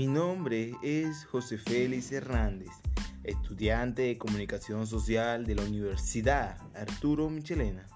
Mi nombre es José Félix Hernández, estudiante de Comunicación Social de la Universidad Arturo Michelena.